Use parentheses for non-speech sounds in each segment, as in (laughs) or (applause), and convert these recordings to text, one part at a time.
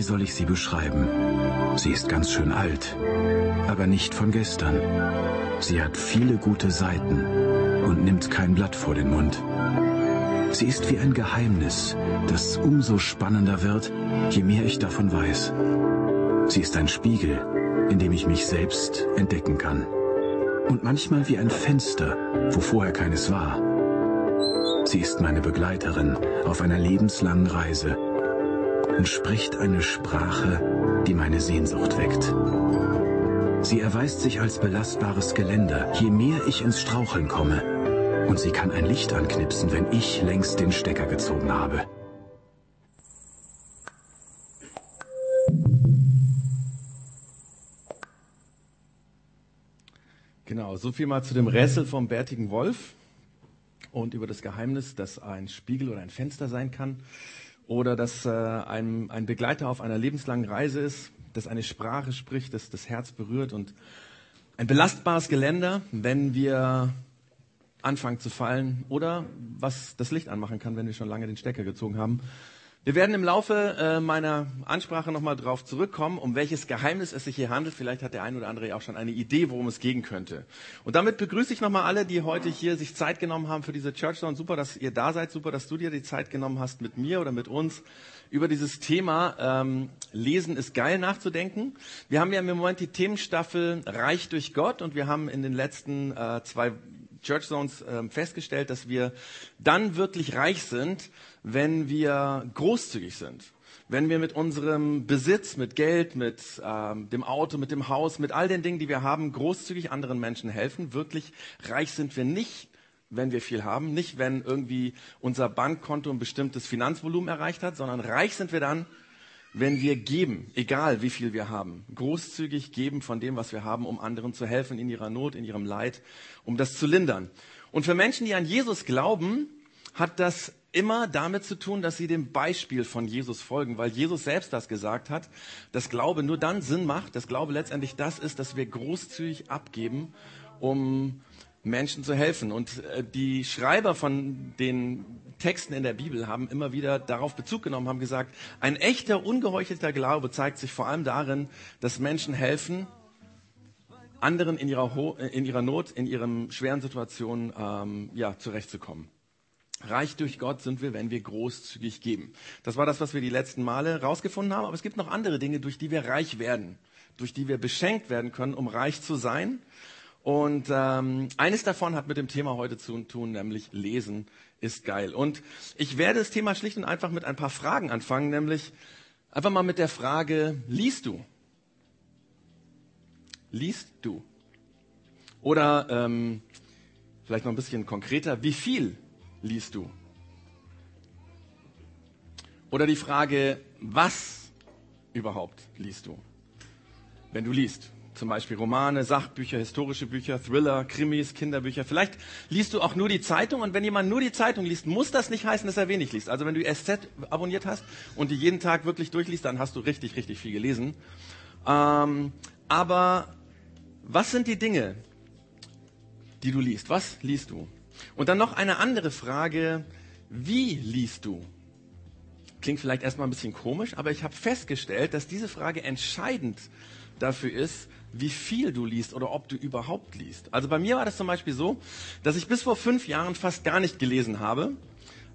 Wie soll ich sie beschreiben? Sie ist ganz schön alt, aber nicht von gestern. Sie hat viele gute Seiten und nimmt kein Blatt vor den Mund. Sie ist wie ein Geheimnis, das umso spannender wird, je mehr ich davon weiß. Sie ist ein Spiegel, in dem ich mich selbst entdecken kann. Und manchmal wie ein Fenster, wo vorher keines war. Sie ist meine Begleiterin auf einer lebenslangen Reise und spricht eine Sprache, die meine Sehnsucht weckt. Sie erweist sich als belastbares Geländer, je mehr ich ins Straucheln komme. Und sie kann ein Licht anknipsen, wenn ich längst den Stecker gezogen habe. Genau, so viel mal zu dem Rätsel vom bärtigen Wolf und über das Geheimnis, dass ein Spiegel oder ein Fenster sein kann oder dass äh, ein, ein Begleiter auf einer lebenslangen Reise ist, dass eine Sprache spricht, dass das Herz berührt und ein belastbares Geländer, wenn wir anfangen zu fallen oder was das Licht anmachen kann, wenn wir schon lange den Stecker gezogen haben. Wir werden im Laufe äh, meiner Ansprache nochmal drauf zurückkommen, um welches Geheimnis es sich hier handelt. Vielleicht hat der ein oder andere ja auch schon eine Idee, worum es gehen könnte. Und damit begrüße ich nochmal alle, die heute hier sich Zeit genommen haben für diese Church Zone. Super, dass ihr da seid. Super, dass du dir die Zeit genommen hast, mit mir oder mit uns über dieses Thema ähm, Lesen ist geil nachzudenken. Wir haben ja im Moment die Themenstaffel Reich durch Gott und wir haben in den letzten äh, zwei Church Zones äh, festgestellt, dass wir dann wirklich reich sind, wenn wir großzügig sind. Wenn wir mit unserem Besitz, mit Geld, mit ähm, dem Auto, mit dem Haus, mit all den Dingen, die wir haben, großzügig anderen Menschen helfen. Wirklich reich sind wir nicht, wenn wir viel haben, nicht wenn irgendwie unser Bankkonto ein bestimmtes Finanzvolumen erreicht hat, sondern reich sind wir dann, wenn wir geben, egal wie viel wir haben, großzügig geben von dem, was wir haben, um anderen zu helfen in ihrer Not, in ihrem Leid, um das zu lindern. Und für Menschen, die an Jesus glauben, hat das immer damit zu tun, dass sie dem Beispiel von Jesus folgen, weil Jesus selbst das gesagt hat, dass Glaube nur dann Sinn macht, dass Glaube letztendlich das ist, dass wir großzügig abgeben, um Menschen zu helfen. Und äh, die Schreiber von den Texten in der Bibel haben immer wieder darauf Bezug genommen, haben gesagt, ein echter, ungeheuchelter Glaube zeigt sich vor allem darin, dass Menschen helfen, anderen in ihrer, Ho in ihrer Not, in ihren schweren Situationen ähm, ja, zurechtzukommen. Reich durch Gott sind wir, wenn wir großzügig geben. Das war das, was wir die letzten Male rausgefunden haben. Aber es gibt noch andere Dinge, durch die wir reich werden, durch die wir beschenkt werden können, um reich zu sein. Und ähm, eines davon hat mit dem Thema heute zu tun, nämlich Lesen ist geil. Und ich werde das Thema schlicht und einfach mit ein paar Fragen anfangen, nämlich einfach mal mit der Frage, liest du? Liest du? Oder ähm, vielleicht noch ein bisschen konkreter, wie viel liest du? Oder die Frage, was überhaupt liest du? Wenn du liest, zum Beispiel Romane, Sachbücher, historische Bücher, Thriller, Krimis, Kinderbücher. Vielleicht liest du auch nur die Zeitung und wenn jemand nur die Zeitung liest, muss das nicht heißen, dass er wenig liest. Also wenn du SZ abonniert hast und die jeden Tag wirklich durchliest, dann hast du richtig, richtig viel gelesen. Ähm, aber was sind die Dinge, die du liest? Was liest du? Und dann noch eine andere Frage, wie liest du? Klingt vielleicht erstmal ein bisschen komisch, aber ich habe festgestellt, dass diese Frage entscheidend dafür ist, wie viel du liest oder ob du überhaupt liest. Also bei mir war das zum Beispiel so, dass ich bis vor fünf Jahren fast gar nicht gelesen habe.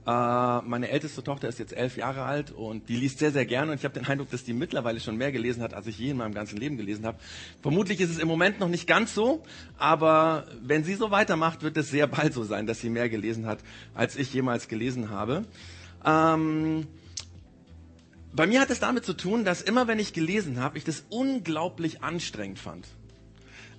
Äh, meine älteste Tochter ist jetzt elf Jahre alt und die liest sehr, sehr gerne. Und ich habe den Eindruck, dass die mittlerweile schon mehr gelesen hat, als ich je in meinem ganzen Leben gelesen habe. Vermutlich ist es im Moment noch nicht ganz so, aber wenn sie so weitermacht, wird es sehr bald so sein, dass sie mehr gelesen hat, als ich jemals gelesen habe. Ähm, bei mir hat es damit zu tun, dass immer wenn ich gelesen habe, ich das unglaublich anstrengend fand.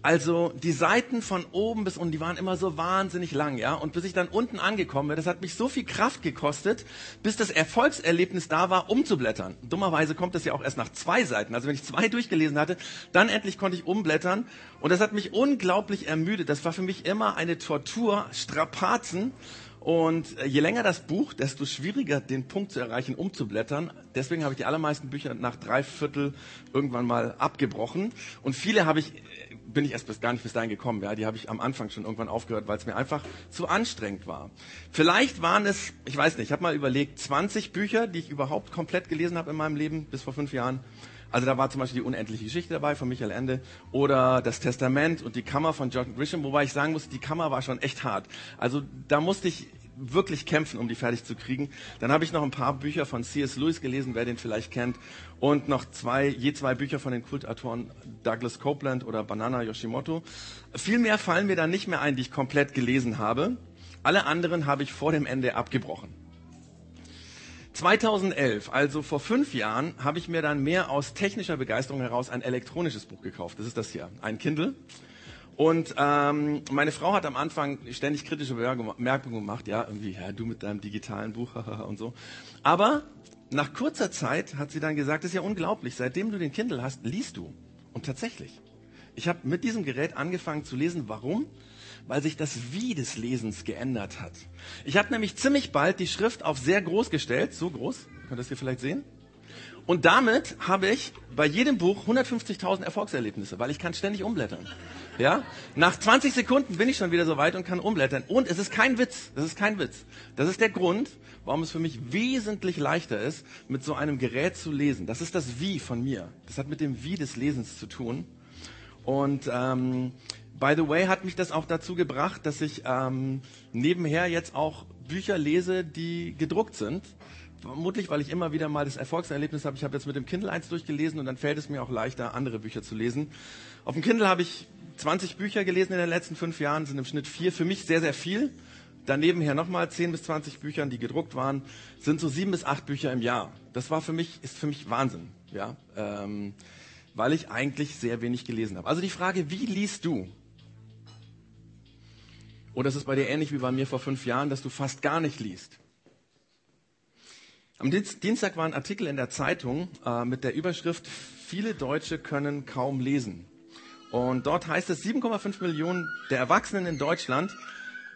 Also die Seiten von oben bis unten, die waren immer so wahnsinnig lang, ja. Und bis ich dann unten angekommen bin, das hat mich so viel Kraft gekostet, bis das Erfolgserlebnis da war, umzublättern. Dummerweise kommt das ja auch erst nach zwei Seiten. Also wenn ich zwei durchgelesen hatte, dann endlich konnte ich umblättern. Und das hat mich unglaublich ermüdet. Das war für mich immer eine Tortur, Strapazen. Und äh, je länger das Buch, desto schwieriger den Punkt zu erreichen, umzublättern. Deswegen habe ich die allermeisten Bücher nach drei Viertel irgendwann mal abgebrochen. Und viele habe ich bin ich erst bis, gar nicht bis dahin gekommen. Ja, die habe ich am Anfang schon irgendwann aufgehört, weil es mir einfach zu anstrengend war. Vielleicht waren es, ich weiß nicht, ich habe mal überlegt, 20 Bücher, die ich überhaupt komplett gelesen habe in meinem Leben bis vor fünf Jahren. Also da war zum Beispiel die unendliche Geschichte dabei von Michael Ende oder das Testament und die Kammer von John Grisham, wobei ich sagen muss, die Kammer war schon echt hart. Also da musste ich wirklich kämpfen, um die fertig zu kriegen. Dann habe ich noch ein paar Bücher von C.S. Lewis gelesen, wer den vielleicht kennt, und noch zwei, je zwei Bücher von den Kultautoren Douglas Copeland oder Banana Yoshimoto. Viel mehr fallen mir da nicht mehr ein, die ich komplett gelesen habe. Alle anderen habe ich vor dem Ende abgebrochen. 2011, also vor fünf Jahren, habe ich mir dann mehr aus technischer Begeisterung heraus ein elektronisches Buch gekauft. Das ist das hier, ein Kindle. Und ähm, meine Frau hat am Anfang ständig kritische Bemerkungen gemacht, ja, irgendwie, ja, du mit deinem digitalen Buch (laughs) und so. Aber nach kurzer Zeit hat sie dann gesagt, das ist ja unglaublich, seitdem du den Kindle hast, liest du. Und tatsächlich. Ich habe mit diesem Gerät angefangen zu lesen. Warum? Weil sich das Wie des Lesens geändert hat. Ich habe nämlich ziemlich bald die Schrift auf sehr groß gestellt, so groß, könnt ihr das hier vielleicht sehen? Und damit habe ich bei jedem Buch 150.000 Erfolgserlebnisse, weil ich kann ständig umblättern. Ja? Nach 20 Sekunden bin ich schon wieder so weit und kann umblättern. Und es ist kein Witz. Das ist kein Witz. Das ist der Grund, warum es für mich wesentlich leichter ist, mit so einem Gerät zu lesen. Das ist das Wie von mir. Das hat mit dem Wie des Lesens zu tun. Und ähm, by the way hat mich das auch dazu gebracht, dass ich ähm, nebenher jetzt auch Bücher lese, die gedruckt sind. Vermutlich, weil ich immer wieder mal das Erfolgserlebnis habe. Ich habe jetzt mit dem Kindle eins durchgelesen und dann fällt es mir auch leichter, andere Bücher zu lesen. Auf dem Kindle habe ich 20 Bücher gelesen in den letzten fünf Jahren, sind im Schnitt vier. Für mich sehr, sehr viel. Daneben her nochmal 10 bis 20 Büchern, die gedruckt waren, sind so sieben bis acht Bücher im Jahr. Das war für mich, ist für mich Wahnsinn, ja, ähm, weil ich eigentlich sehr wenig gelesen habe. Also die Frage, wie liest du? Oder ist es bei dir ähnlich wie bei mir vor fünf Jahren, dass du fast gar nicht liest? Am Dienstag war ein Artikel in der Zeitung äh, mit der Überschrift Viele Deutsche können kaum lesen. Und dort heißt es, 7,5 Millionen der Erwachsenen in Deutschland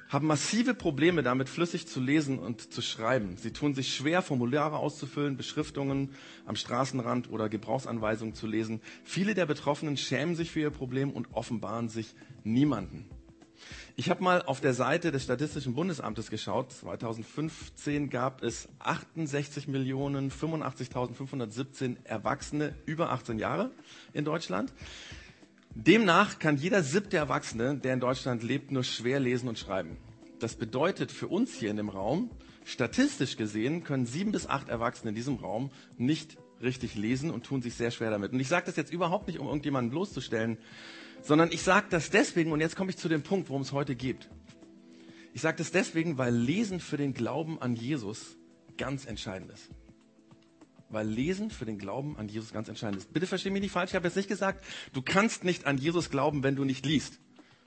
haben massive Probleme damit, flüssig zu lesen und zu schreiben. Sie tun sich schwer, Formulare auszufüllen, Beschriftungen am Straßenrand oder Gebrauchsanweisungen zu lesen. Viele der Betroffenen schämen sich für ihr Problem und offenbaren sich niemanden. Ich habe mal auf der Seite des Statistischen Bundesamtes geschaut. 2015 gab es 68.085.517 Erwachsene über 18 Jahre in Deutschland. Demnach kann jeder siebte Erwachsene, der in Deutschland lebt, nur schwer lesen und schreiben. Das bedeutet für uns hier in dem Raum, statistisch gesehen können sieben bis acht Erwachsene in diesem Raum nicht richtig lesen und tun sich sehr schwer damit. Und ich sage das jetzt überhaupt nicht, um irgendjemanden bloßzustellen, sondern ich sage das deswegen, und jetzt komme ich zu dem Punkt, worum es heute geht. Ich sage das deswegen, weil Lesen für den Glauben an Jesus ganz entscheidend ist weil Lesen für den Glauben an Jesus ganz entscheidend ist. Bitte versteh mich nicht falsch, ich habe jetzt nicht gesagt, du kannst nicht an Jesus glauben, wenn du nicht liest.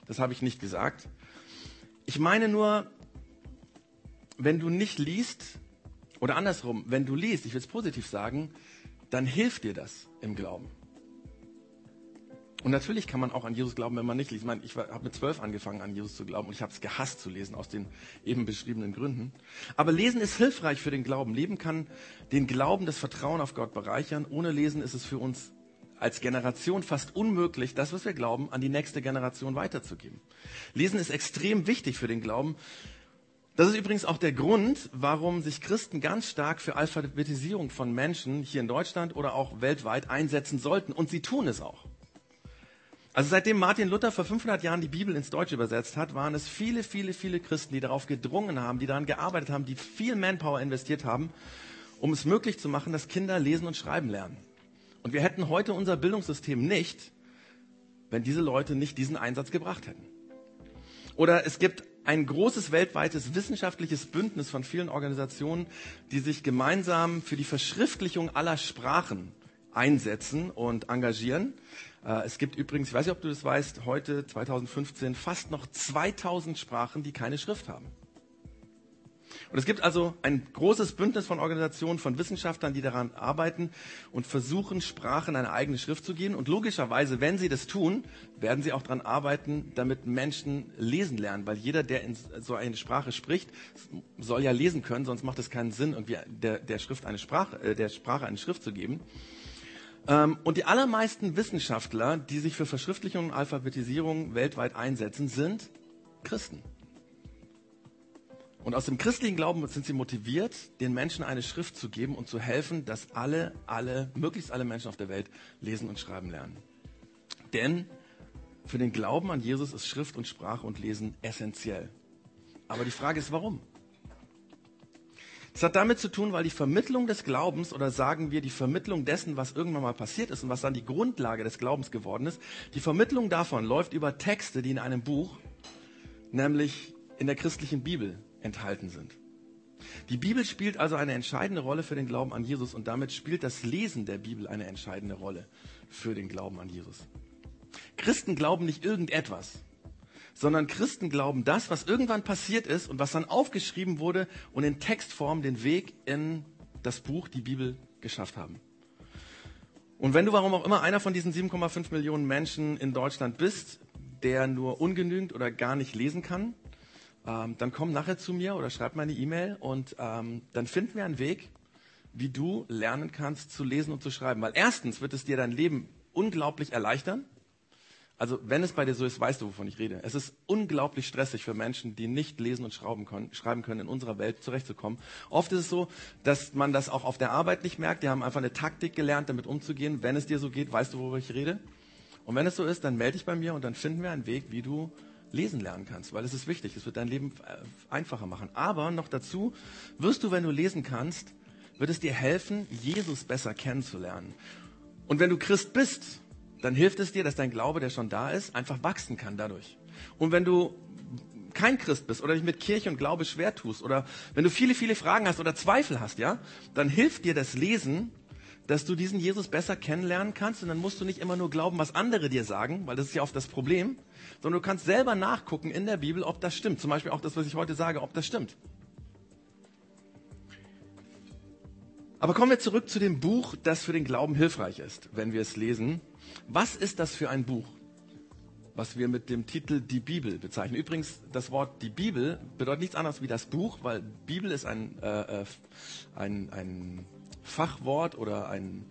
Das habe ich nicht gesagt. Ich meine nur, wenn du nicht liest, oder andersrum, wenn du liest, ich will es positiv sagen, dann hilft dir das im Glauben. Und natürlich kann man auch an Jesus glauben, wenn man nicht liest. Ich, meine, ich habe mit zwölf angefangen, an Jesus zu glauben und ich habe es gehasst zu lesen, aus den eben beschriebenen Gründen. Aber Lesen ist hilfreich für den Glauben. Leben kann den Glauben, das Vertrauen auf Gott bereichern. Ohne Lesen ist es für uns als Generation fast unmöglich, das, was wir glauben, an die nächste Generation weiterzugeben. Lesen ist extrem wichtig für den Glauben. Das ist übrigens auch der Grund, warum sich Christen ganz stark für Alphabetisierung von Menschen hier in Deutschland oder auch weltweit einsetzen sollten. Und sie tun es auch. Also seitdem Martin Luther vor 500 Jahren die Bibel ins Deutsche übersetzt hat, waren es viele, viele, viele Christen, die darauf gedrungen haben, die daran gearbeitet haben, die viel Manpower investiert haben, um es möglich zu machen, dass Kinder lesen und schreiben lernen. Und wir hätten heute unser Bildungssystem nicht, wenn diese Leute nicht diesen Einsatz gebracht hätten. Oder es gibt ein großes weltweites wissenschaftliches Bündnis von vielen Organisationen, die sich gemeinsam für die Verschriftlichung aller Sprachen einsetzen und engagieren. Äh, es gibt übrigens, ich weiß nicht, ob du das weißt, heute 2015 fast noch 2000 Sprachen, die keine Schrift haben. Und es gibt also ein großes Bündnis von Organisationen, von Wissenschaftlern, die daran arbeiten und versuchen, Sprachen eine eigene Schrift zu geben. Und logischerweise, wenn sie das tun, werden sie auch daran arbeiten, damit Menschen lesen lernen. Weil jeder, der in so eine Sprache spricht, soll ja lesen können, sonst macht es keinen Sinn, irgendwie der, der Schrift eine Sprache, äh, der Sprache eine Schrift zu geben. Ähm, und die allermeisten Wissenschaftler, die sich für Verschriftlichung und Alphabetisierung weltweit einsetzen, sind Christen. Und aus dem christlichen Glauben sind sie motiviert, den Menschen eine Schrift zu geben und zu helfen, dass alle, alle, möglichst alle Menschen auf der Welt lesen und schreiben lernen. Denn für den Glauben an Jesus ist Schrift und Sprache und Lesen essentiell. Aber die Frage ist, warum? Es hat damit zu tun, weil die Vermittlung des Glaubens oder sagen wir die Vermittlung dessen, was irgendwann mal passiert ist und was dann die Grundlage des Glaubens geworden ist, die Vermittlung davon läuft über Texte, die in einem Buch, nämlich in der christlichen Bibel, enthalten sind. Die Bibel spielt also eine entscheidende Rolle für den Glauben an Jesus und damit spielt das Lesen der Bibel eine entscheidende Rolle für den Glauben an Jesus. Christen glauben nicht irgendetwas sondern Christen glauben das, was irgendwann passiert ist und was dann aufgeschrieben wurde und in Textform den Weg in das Buch, die Bibel, geschafft haben. Und wenn du warum auch immer einer von diesen 7,5 Millionen Menschen in Deutschland bist, der nur ungenügend oder gar nicht lesen kann, ähm, dann komm nachher zu mir oder schreib mir eine E-Mail und ähm, dann finden wir einen Weg, wie du lernen kannst zu lesen und zu schreiben. Weil erstens wird es dir dein Leben unglaublich erleichtern. Also wenn es bei dir so ist, weißt du, wovon ich rede. Es ist unglaublich stressig für Menschen, die nicht lesen und schreiben können, schreiben können, in unserer Welt zurechtzukommen. Oft ist es so, dass man das auch auf der Arbeit nicht merkt. Die haben einfach eine Taktik gelernt, damit umzugehen. Wenn es dir so geht, weißt du, worüber ich rede. Und wenn es so ist, dann melde dich bei mir und dann finden wir einen Weg, wie du lesen lernen kannst, weil es ist wichtig. Es wird dein Leben äh, einfacher machen. Aber noch dazu wirst du, wenn du lesen kannst, wird es dir helfen, Jesus besser kennenzulernen. Und wenn du Christ bist, dann hilft es dir, dass dein Glaube, der schon da ist, einfach wachsen kann dadurch. Und wenn du kein Christ bist oder dich mit Kirche und Glaube schwer tust oder wenn du viele, viele Fragen hast oder Zweifel hast, ja, dann hilft dir das Lesen, dass du diesen Jesus besser kennenlernen kannst und dann musst du nicht immer nur glauben, was andere dir sagen, weil das ist ja oft das Problem, sondern du kannst selber nachgucken in der Bibel, ob das stimmt. Zum Beispiel auch das, was ich heute sage, ob das stimmt. Aber kommen wir zurück zu dem Buch, das für den Glauben hilfreich ist, wenn wir es lesen. Was ist das für ein Buch, was wir mit dem Titel die Bibel bezeichnen? Übrigens, das Wort die Bibel bedeutet nichts anderes wie das Buch, weil Bibel ist ein, äh, äh ein, ein Fachwort oder ein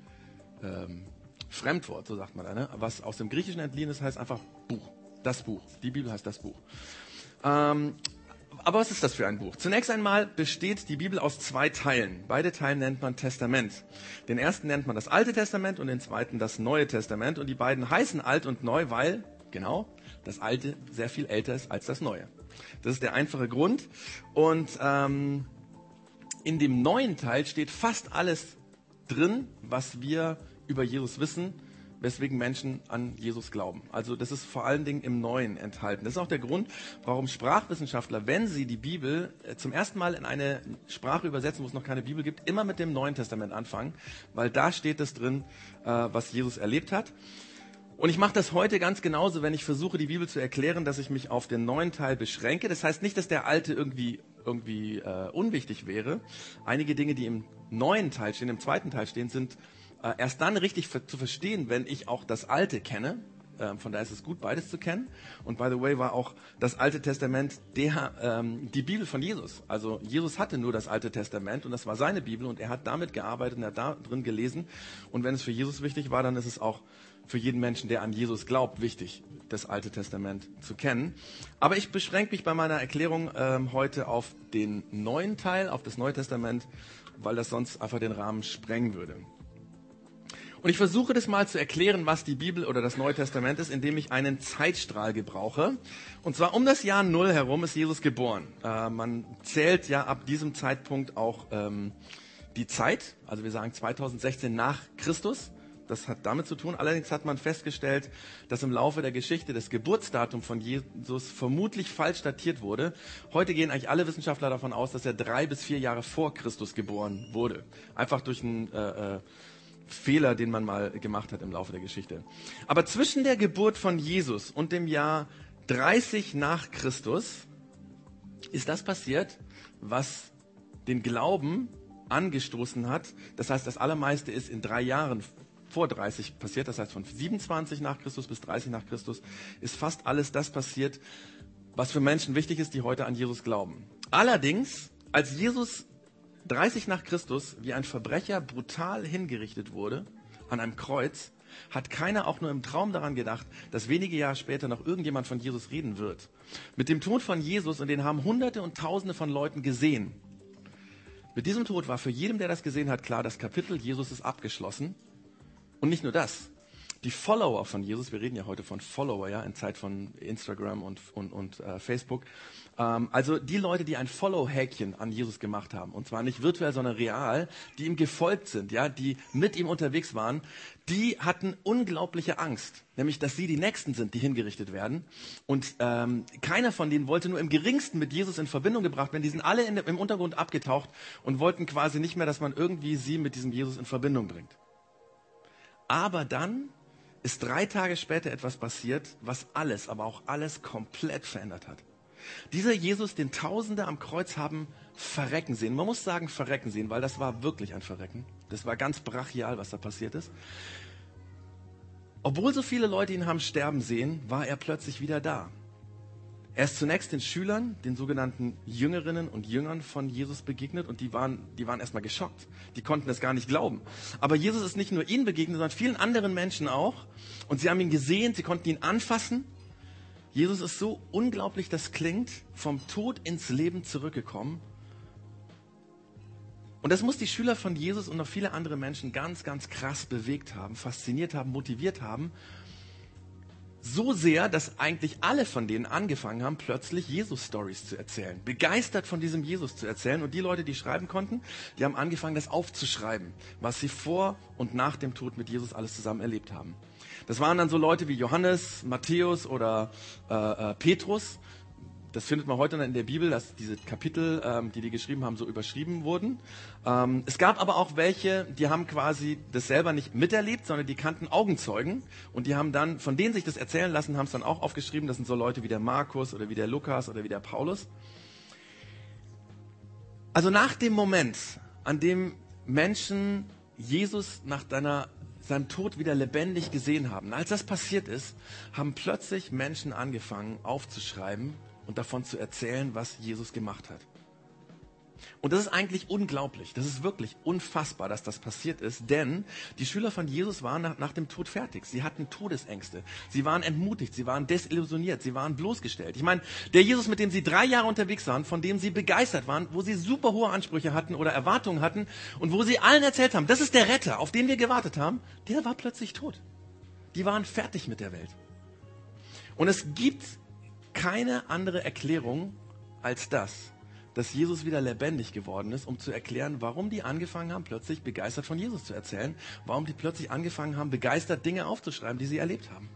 ähm, Fremdwort, so sagt man da, ne? was aus dem Griechischen entliehen ist, heißt einfach Buch. Das Buch. Die Bibel heißt das Buch. Ähm, aber was ist das für ein Buch? Zunächst einmal besteht die Bibel aus zwei Teilen. Beide Teile nennt man Testament. Den ersten nennt man das Alte Testament und den zweiten das Neue Testament. Und die beiden heißen alt und neu, weil, genau, das Alte sehr viel älter ist als das Neue. Das ist der einfache Grund. Und ähm, in dem neuen Teil steht fast alles drin, was wir über Jesus wissen weswegen Menschen an Jesus glauben. Also das ist vor allen Dingen im Neuen enthalten. Das ist auch der Grund, warum Sprachwissenschaftler, wenn sie die Bibel äh, zum ersten Mal in eine Sprache übersetzen, wo es noch keine Bibel gibt, immer mit dem Neuen Testament anfangen, weil da steht es drin, äh, was Jesus erlebt hat. Und ich mache das heute ganz genauso, wenn ich versuche, die Bibel zu erklären, dass ich mich auf den neuen Teil beschränke. Das heißt nicht, dass der alte irgendwie, irgendwie äh, unwichtig wäre. Einige Dinge, die im neuen Teil stehen, im zweiten Teil stehen, sind äh, erst dann richtig zu verstehen, wenn ich auch das Alte kenne. Ähm, von daher ist es gut, beides zu kennen. Und by the way war auch das Alte Testament der, ähm, die Bibel von Jesus. Also Jesus hatte nur das Alte Testament und das war seine Bibel und er hat damit gearbeitet und er hat da drin gelesen. Und wenn es für Jesus wichtig war, dann ist es auch für jeden Menschen, der an Jesus glaubt, wichtig, das Alte Testament zu kennen. Aber ich beschränke mich bei meiner Erklärung ähm, heute auf den neuen Teil, auf das Neue Testament, weil das sonst einfach den Rahmen sprengen würde. Und ich versuche das mal zu erklären, was die Bibel oder das Neue Testament ist, indem ich einen Zeitstrahl gebrauche. Und zwar um das Jahr Null herum ist Jesus geboren. Äh, man zählt ja ab diesem Zeitpunkt auch ähm, die Zeit, also wir sagen 2016 nach Christus. Das hat damit zu tun. Allerdings hat man festgestellt, dass im Laufe der Geschichte das Geburtsdatum von Jesus vermutlich falsch datiert wurde. Heute gehen eigentlich alle Wissenschaftler davon aus, dass er drei bis vier Jahre vor Christus geboren wurde. Einfach durch ein äh, äh Fehler, den man mal gemacht hat im Laufe der Geschichte. Aber zwischen der Geburt von Jesus und dem Jahr 30 nach Christus ist das passiert, was den Glauben angestoßen hat. Das heißt, das Allermeiste ist in drei Jahren vor 30 passiert. Das heißt, von 27 nach Christus bis 30 nach Christus ist fast alles das passiert, was für Menschen wichtig ist, die heute an Jesus glauben. Allerdings, als Jesus 30 nach Christus wie ein Verbrecher brutal hingerichtet wurde, an einem Kreuz, hat keiner auch nur im Traum daran gedacht, dass wenige Jahre später noch irgendjemand von Jesus reden wird. Mit dem Tod von Jesus, und den haben Hunderte und Tausende von Leuten gesehen. Mit diesem Tod war für jeden, der das gesehen hat, klar, das Kapitel Jesus ist abgeschlossen. Und nicht nur das. Die Follower von Jesus, wir reden ja heute von Follower, ja, in Zeit von Instagram und, und, und äh, Facebook, ähm, also die Leute, die ein Follow-Häkchen an Jesus gemacht haben, und zwar nicht virtuell, sondern real, die ihm gefolgt sind, ja, die mit ihm unterwegs waren, die hatten unglaubliche Angst, nämlich dass sie die Nächsten sind, die hingerichtet werden. Und ähm, keiner von denen wollte nur im geringsten mit Jesus in Verbindung gebracht werden. Die sind alle in, im Untergrund abgetaucht und wollten quasi nicht mehr, dass man irgendwie sie mit diesem Jesus in Verbindung bringt. Aber dann ist drei Tage später etwas passiert, was alles, aber auch alles komplett verändert hat. Dieser Jesus, den Tausende am Kreuz haben verrecken sehen. Man muss sagen verrecken sehen, weil das war wirklich ein Verrecken. Das war ganz brachial, was da passiert ist. Obwohl so viele Leute ihn haben sterben sehen, war er plötzlich wieder da. Er ist zunächst den Schülern, den sogenannten Jüngerinnen und Jüngern von Jesus begegnet und die waren, die waren erstmal geschockt. Die konnten das gar nicht glauben. Aber Jesus ist nicht nur ihnen begegnet, sondern vielen anderen Menschen auch. Und sie haben ihn gesehen, sie konnten ihn anfassen Jesus ist so unglaublich, das klingt, vom Tod ins Leben zurückgekommen. Und das muss die Schüler von Jesus und noch viele andere Menschen ganz, ganz krass bewegt haben, fasziniert haben, motiviert haben. So sehr, dass eigentlich alle von denen angefangen haben, plötzlich Jesus-Stories zu erzählen. Begeistert von diesem Jesus zu erzählen. Und die Leute, die schreiben konnten, die haben angefangen, das aufzuschreiben, was sie vor und nach dem Tod mit Jesus alles zusammen erlebt haben. Das waren dann so Leute wie Johannes, Matthäus oder äh, äh, Petrus. Das findet man heute in der Bibel, dass diese Kapitel, ähm, die die geschrieben haben, so überschrieben wurden. Ähm, es gab aber auch welche, die haben quasi das selber nicht miterlebt, sondern die kannten Augenzeugen und die haben dann, von denen sich das erzählen lassen, haben es dann auch aufgeschrieben. Das sind so Leute wie der Markus oder wie der Lukas oder wie der Paulus. Also nach dem Moment, an dem Menschen Jesus nach deiner seinem Tod wieder lebendig gesehen haben. Als das passiert ist, haben plötzlich Menschen angefangen aufzuschreiben und davon zu erzählen, was Jesus gemacht hat. Und das ist eigentlich unglaublich. Das ist wirklich unfassbar, dass das passiert ist, denn die Schüler von Jesus waren nach, nach, dem Tod fertig. Sie hatten Todesängste. Sie waren entmutigt. Sie waren desillusioniert. Sie waren bloßgestellt. Ich meine, der Jesus, mit dem sie drei Jahre unterwegs waren, von dem sie begeistert waren, wo sie super hohe Ansprüche hatten oder Erwartungen hatten und wo sie allen erzählt haben, das ist der Retter, auf den wir gewartet haben, der war plötzlich tot. Die waren fertig mit der Welt. Und es gibt keine andere Erklärung als das dass Jesus wieder lebendig geworden ist, um zu erklären, warum die angefangen haben, plötzlich begeistert von Jesus zu erzählen, warum die plötzlich angefangen haben, begeistert Dinge aufzuschreiben, die sie erlebt haben.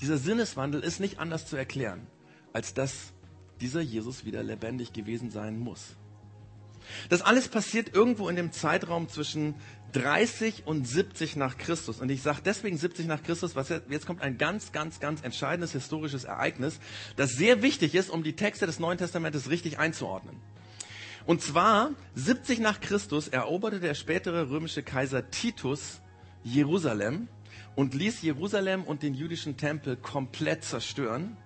Dieser Sinneswandel ist nicht anders zu erklären, als dass dieser Jesus wieder lebendig gewesen sein muss. Das alles passiert irgendwo in dem Zeitraum zwischen 30 und 70 nach Christus. Und ich sage deswegen 70 nach Christus, jetzt, jetzt kommt ein ganz, ganz, ganz entscheidendes historisches Ereignis, das sehr wichtig ist, um die Texte des Neuen Testamentes richtig einzuordnen. Und zwar 70 nach Christus eroberte der spätere römische Kaiser Titus Jerusalem und ließ Jerusalem und den jüdischen Tempel komplett zerstören.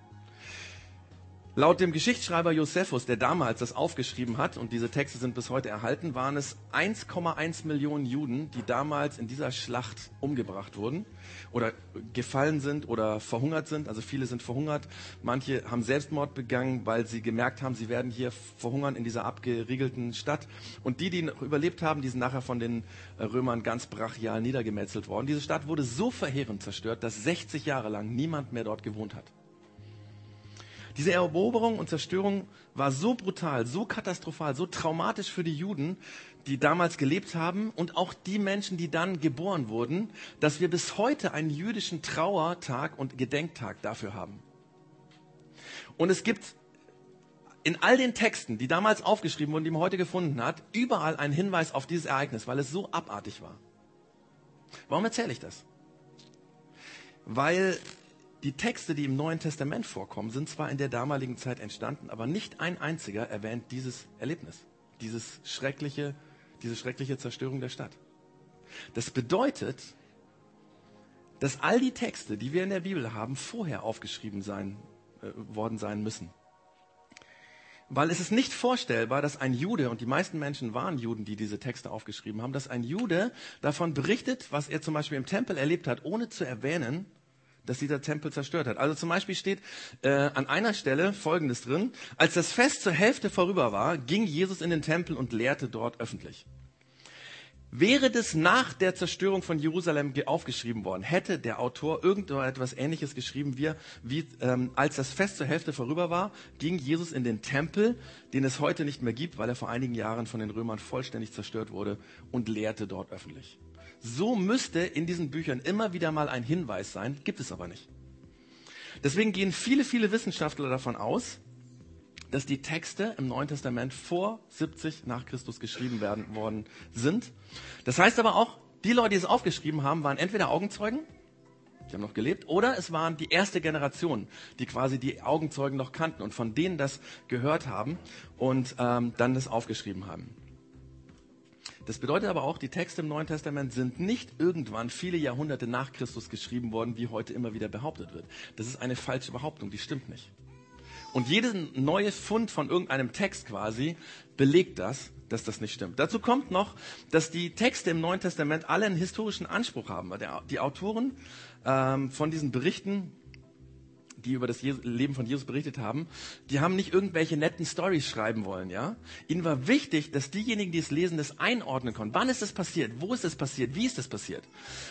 Laut dem Geschichtsschreiber Josephus, der damals das aufgeschrieben hat, und diese Texte sind bis heute erhalten, waren es 1,1 Millionen Juden, die damals in dieser Schlacht umgebracht wurden oder gefallen sind oder verhungert sind. Also viele sind verhungert. Manche haben Selbstmord begangen, weil sie gemerkt haben, sie werden hier verhungern in dieser abgeriegelten Stadt. Und die, die noch überlebt haben, die sind nachher von den Römern ganz brachial niedergemetzelt worden. Diese Stadt wurde so verheerend zerstört, dass 60 Jahre lang niemand mehr dort gewohnt hat. Diese Eroberung und Zerstörung war so brutal, so katastrophal, so traumatisch für die Juden, die damals gelebt haben und auch die Menschen, die dann geboren wurden, dass wir bis heute einen jüdischen Trauertag und Gedenktag dafür haben. Und es gibt in all den Texten, die damals aufgeschrieben wurden, die man heute gefunden hat, überall einen Hinweis auf dieses Ereignis, weil es so abartig war. Warum erzähle ich das? Weil die Texte, die im Neuen Testament vorkommen, sind zwar in der damaligen Zeit entstanden, aber nicht ein einziger erwähnt dieses Erlebnis, dieses schreckliche, diese schreckliche Zerstörung der Stadt. Das bedeutet, dass all die Texte, die wir in der Bibel haben, vorher aufgeschrieben sein, äh, worden sein müssen. Weil es ist nicht vorstellbar, dass ein Jude, und die meisten Menschen waren Juden, die diese Texte aufgeschrieben haben, dass ein Jude davon berichtet, was er zum Beispiel im Tempel erlebt hat, ohne zu erwähnen, dass dieser Tempel zerstört hat. Also zum Beispiel steht äh, an einer Stelle Folgendes drin. Als das Fest zur Hälfte vorüber war, ging Jesus in den Tempel und lehrte dort öffentlich. Wäre das nach der Zerstörung von Jerusalem aufgeschrieben worden, hätte der Autor irgendetwas Ähnliches geschrieben, wie, wie ähm, als das Fest zur Hälfte vorüber war, ging Jesus in den Tempel, den es heute nicht mehr gibt, weil er vor einigen Jahren von den Römern vollständig zerstört wurde, und lehrte dort öffentlich. So müsste in diesen Büchern immer wieder mal ein Hinweis sein, gibt es aber nicht. Deswegen gehen viele, viele Wissenschaftler davon aus, dass die Texte im Neuen Testament vor 70 nach Christus geschrieben werden worden sind. Das heißt aber auch, die Leute, die es aufgeschrieben haben, waren entweder Augenzeugen, die haben noch gelebt, oder es waren die erste Generation, die quasi die Augenzeugen noch kannten und von denen das gehört haben und ähm, dann das aufgeschrieben haben. Das bedeutet aber auch, die Texte im Neuen Testament sind nicht irgendwann viele Jahrhunderte nach Christus geschrieben worden, wie heute immer wieder behauptet wird. Das ist eine falsche Behauptung, die stimmt nicht. Und jedes neue Fund von irgendeinem Text quasi belegt das, dass das nicht stimmt. Dazu kommt noch, dass die Texte im Neuen Testament alle einen historischen Anspruch haben. Die Autoren ähm, von diesen Berichten die über das Leben von Jesus berichtet haben, die haben nicht irgendwelche netten Stories schreiben wollen, ja. Ihnen war wichtig, dass diejenigen, die es lesen, das einordnen konnten. Wann ist das passiert? Wo ist das passiert? Wie ist das passiert?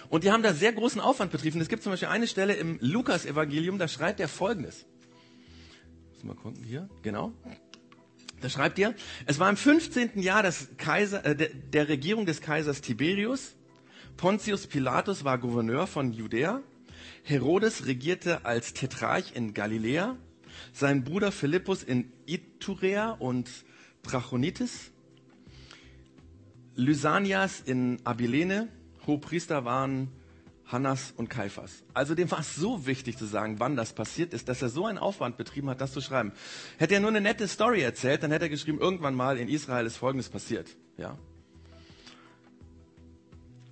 Und die haben da sehr großen Aufwand betrieben. Es gibt zum Beispiel eine Stelle im Lukas-Evangelium, da schreibt er Folgendes. Mal gucken, hier, genau. Da schreibt er, es war im 15. Jahr des Kaiser, äh, der, der Regierung des Kaisers Tiberius. Pontius Pilatus war Gouverneur von Judäa. Herodes regierte als Tetrarch in Galiläa, sein Bruder Philippus in Iturea und Trachonitis, Lysanias in Abilene, Hohepriester waren Hannas und Kaiphas. Also dem war es so wichtig zu sagen, wann das passiert ist, dass er so einen Aufwand betrieben hat, das zu schreiben. Hätte er nur eine nette Story erzählt, dann hätte er geschrieben, irgendwann mal in Israel ist Folgendes passiert. Ja.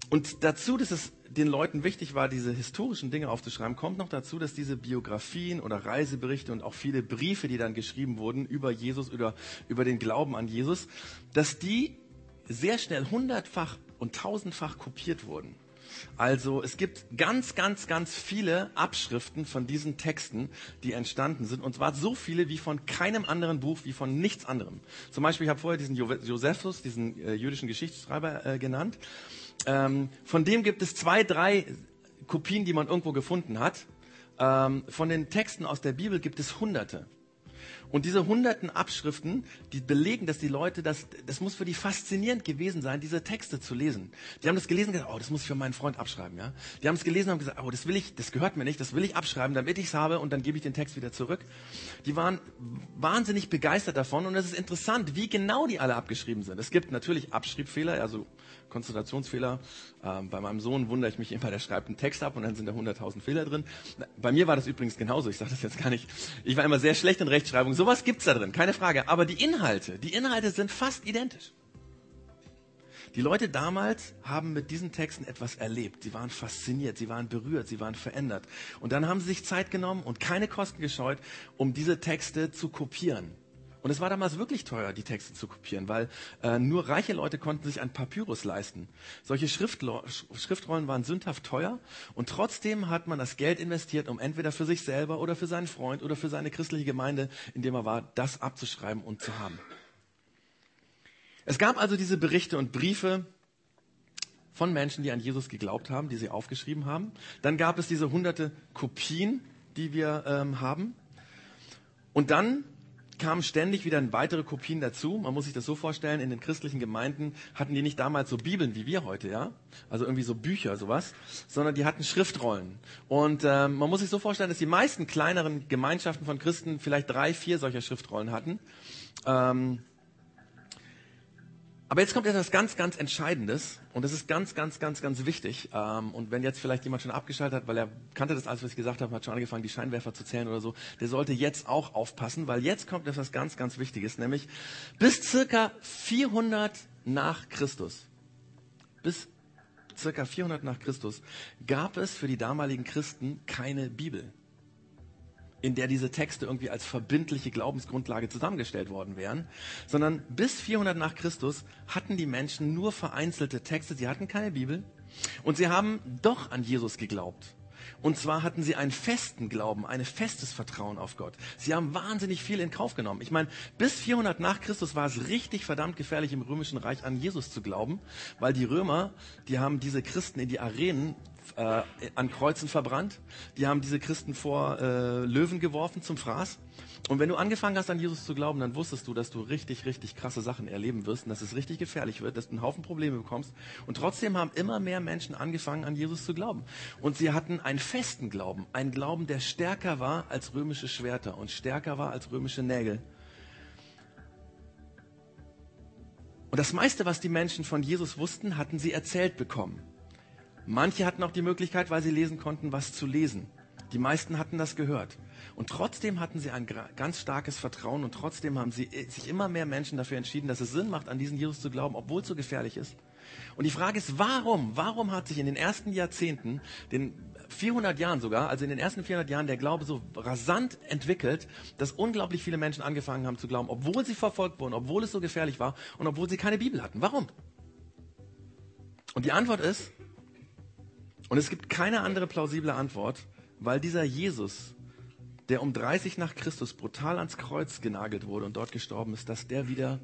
Und dazu, dass es den Leuten wichtig war, diese historischen Dinge aufzuschreiben, kommt noch dazu, dass diese Biografien oder Reiseberichte und auch viele Briefe, die dann geschrieben wurden über Jesus oder über den Glauben an Jesus, dass die sehr schnell hundertfach und tausendfach kopiert wurden. Also es gibt ganz, ganz, ganz viele Abschriften von diesen Texten, die entstanden sind. Und zwar so viele wie von keinem anderen Buch, wie von nichts anderem. Zum Beispiel, ich habe vorher diesen Josephus, diesen äh, jüdischen Geschichtsschreiber äh, genannt. Ähm, von dem gibt es zwei, drei Kopien, die man irgendwo gefunden hat. Ähm, von den Texten aus der Bibel gibt es Hunderte. Und diese hunderten Abschriften, die belegen, dass die Leute, das, das muss für die faszinierend gewesen sein, diese Texte zu lesen. Die haben das gelesen und gesagt, oh, das muss ich für meinen Freund abschreiben, ja. Die haben es gelesen und gesagt, oh, das will ich, das gehört mir nicht, das will ich abschreiben, damit ich es habe und dann gebe ich den Text wieder zurück. Die waren wahnsinnig begeistert davon und es ist interessant, wie genau die alle abgeschrieben sind. Es gibt natürlich Abschriebfehler, also Konzentrationsfehler. Ähm, bei meinem Sohn wundere ich mich immer, der schreibt einen Text ab und dann sind da 100.000 Fehler drin. Bei mir war das übrigens genauso. Ich sage das jetzt gar nicht. Ich war immer sehr schlecht in Rechtschreibung. Sowas gibt's da drin, keine Frage. Aber die Inhalte, die Inhalte sind fast identisch. Die Leute damals haben mit diesen Texten etwas erlebt. Sie waren fasziniert, sie waren berührt, sie waren verändert. Und dann haben sie sich Zeit genommen und keine Kosten gescheut, um diese Texte zu kopieren. Und es war damals wirklich teuer, die Texte zu kopieren, weil äh, nur reiche Leute konnten sich ein Papyrus leisten. Solche Schriftlo Schriftrollen waren sündhaft teuer und trotzdem hat man das Geld investiert, um entweder für sich selber oder für seinen Freund oder für seine christliche Gemeinde, in dem er war, das abzuschreiben und zu haben. Es gab also diese Berichte und Briefe von Menschen, die an Jesus geglaubt haben, die sie aufgeschrieben haben. Dann gab es diese hunderte Kopien, die wir ähm, haben. Und dann kamen ständig wieder weitere Kopien dazu. Man muss sich das so vorstellen, in den christlichen Gemeinden hatten die nicht damals so Bibeln wie wir heute, ja? Also irgendwie so Bücher, sowas, sondern die hatten Schriftrollen. Und äh, man muss sich so vorstellen, dass die meisten kleineren Gemeinschaften von Christen vielleicht drei, vier solcher Schriftrollen hatten. Ähm, aber jetzt kommt etwas ganz, ganz Entscheidendes und das ist ganz, ganz, ganz, ganz wichtig. Ähm, und wenn jetzt vielleicht jemand schon abgeschaltet hat, weil er kannte das alles, was ich gesagt habe, hat schon angefangen, die Scheinwerfer zu zählen oder so, der sollte jetzt auch aufpassen, weil jetzt kommt etwas ganz, ganz Wichtiges, nämlich bis circa 400 nach Christus, bis circa 400 nach Christus gab es für die damaligen Christen keine Bibel. In der diese Texte irgendwie als verbindliche Glaubensgrundlage zusammengestellt worden wären, sondern bis 400 nach Christus hatten die Menschen nur vereinzelte Texte, sie hatten keine Bibel und sie haben doch an Jesus geglaubt. Und zwar hatten sie einen festen Glauben, ein festes Vertrauen auf Gott. Sie haben wahnsinnig viel in Kauf genommen. Ich meine, bis 400 nach Christus war es richtig verdammt gefährlich im römischen Reich an Jesus zu glauben, weil die Römer, die haben diese Christen in die Arenen äh, an Kreuzen verbrannt. Die haben diese Christen vor äh, Löwen geworfen zum Fraß. Und wenn du angefangen hast, an Jesus zu glauben, dann wusstest du, dass du richtig, richtig krasse Sachen erleben wirst und dass es richtig gefährlich wird, dass du einen Haufen Probleme bekommst. Und trotzdem haben immer mehr Menschen angefangen, an Jesus zu glauben. Und sie hatten einen festen Glauben, einen Glauben, der stärker war als römische Schwerter und stärker war als römische Nägel. Und das meiste, was die Menschen von Jesus wussten, hatten sie erzählt bekommen. Manche hatten auch die Möglichkeit, weil sie lesen konnten, was zu lesen. Die meisten hatten das gehört. Und trotzdem hatten sie ein ganz starkes Vertrauen und trotzdem haben sie, äh, sich immer mehr Menschen dafür entschieden, dass es Sinn macht, an diesen Jesus zu glauben, obwohl es so gefährlich ist. Und die Frage ist, warum? Warum hat sich in den ersten Jahrzehnten, den 400 Jahren sogar, also in den ersten 400 Jahren der Glaube so rasant entwickelt, dass unglaublich viele Menschen angefangen haben zu glauben, obwohl sie verfolgt wurden, obwohl es so gefährlich war und obwohl sie keine Bibel hatten. Warum? Und die Antwort ist, und es gibt keine andere plausible Antwort, weil dieser Jesus, der um 30 nach Christus brutal ans Kreuz genagelt wurde und dort gestorben ist, dass der wieder